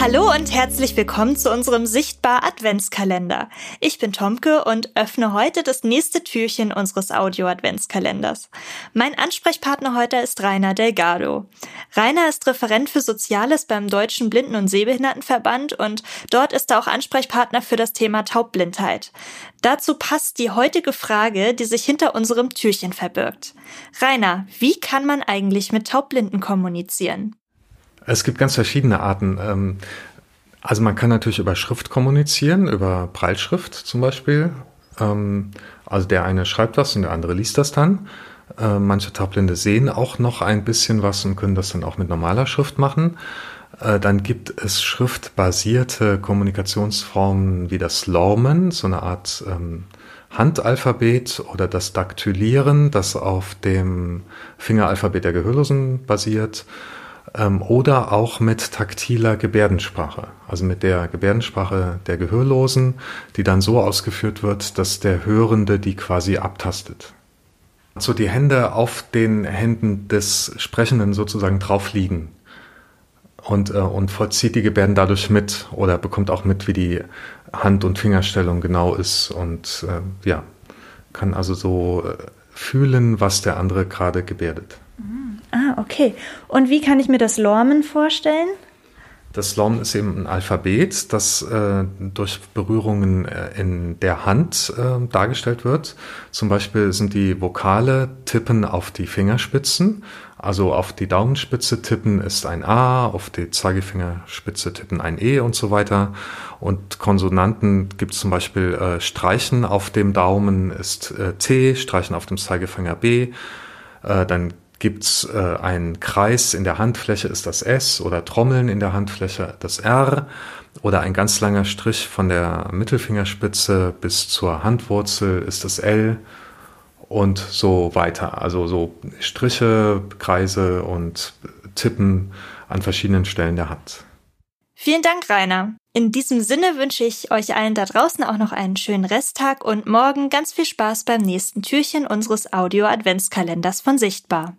Hallo und herzlich willkommen zu unserem Sichtbar Adventskalender. Ich bin Tomke und öffne heute das nächste Türchen unseres Audio Adventskalenders. Mein Ansprechpartner heute ist Rainer Delgado. Rainer ist Referent für Soziales beim Deutschen Blinden- und Sehbehindertenverband und dort ist er auch Ansprechpartner für das Thema Taubblindheit. Dazu passt die heutige Frage, die sich hinter unserem Türchen verbirgt. Rainer, wie kann man eigentlich mit Taubblinden kommunizieren? Es gibt ganz verschiedene Arten. Ähm, also man kann natürlich über Schrift kommunizieren, über Breitschrift zum Beispiel. Ähm, also der eine schreibt was und der andere liest das dann. Äh, manche Taubblinde sehen auch noch ein bisschen was und können das dann auch mit normaler Schrift machen. Äh, dann gibt es schriftbasierte Kommunikationsformen wie das Lormen, so eine Art ähm, Handalphabet oder das Daktylieren, das auf dem Fingeralphabet der Gehörlosen basiert ähm, oder auch mit taktiler Gebärdensprache, also mit der Gebärdensprache der Gehörlosen, die dann so ausgeführt wird, dass der Hörende die quasi abtastet. So die Hände auf den Händen des Sprechenden sozusagen drauf liegen und, äh, und vollzieht die Gebärden dadurch mit oder bekommt auch mit, wie die Hand- und Fingerstellung genau ist und äh, ja, kann also so äh, fühlen, was der andere gerade gebärdet. Ah, okay. Und wie kann ich mir das Lormen vorstellen? Das Lormen ist eben ein Alphabet, das äh, durch Berührungen äh, in der Hand äh, dargestellt wird. Zum Beispiel sind die Vokale tippen auf die Fingerspitzen. Also auf die Daumenspitze tippen ist ein A, auf die Zeigefingerspitze tippen ein E und so weiter. Und Konsonanten gibt es zum Beispiel äh, Streichen auf dem Daumen ist äh, T, Streichen auf dem Zeigefinger B. Äh, dann gibt's äh, einen Kreis in der Handfläche, ist das S, oder Trommeln in der Handfläche, das R, oder ein ganz langer Strich von der Mittelfingerspitze bis zur Handwurzel ist das L und so weiter. Also so Striche, Kreise und Tippen an verschiedenen Stellen der Hand. Vielen Dank, Rainer. In diesem Sinne wünsche ich euch allen da draußen auch noch einen schönen Resttag und morgen ganz viel Spaß beim nächsten Türchen unseres Audio-Adventskalenders von Sichtbar.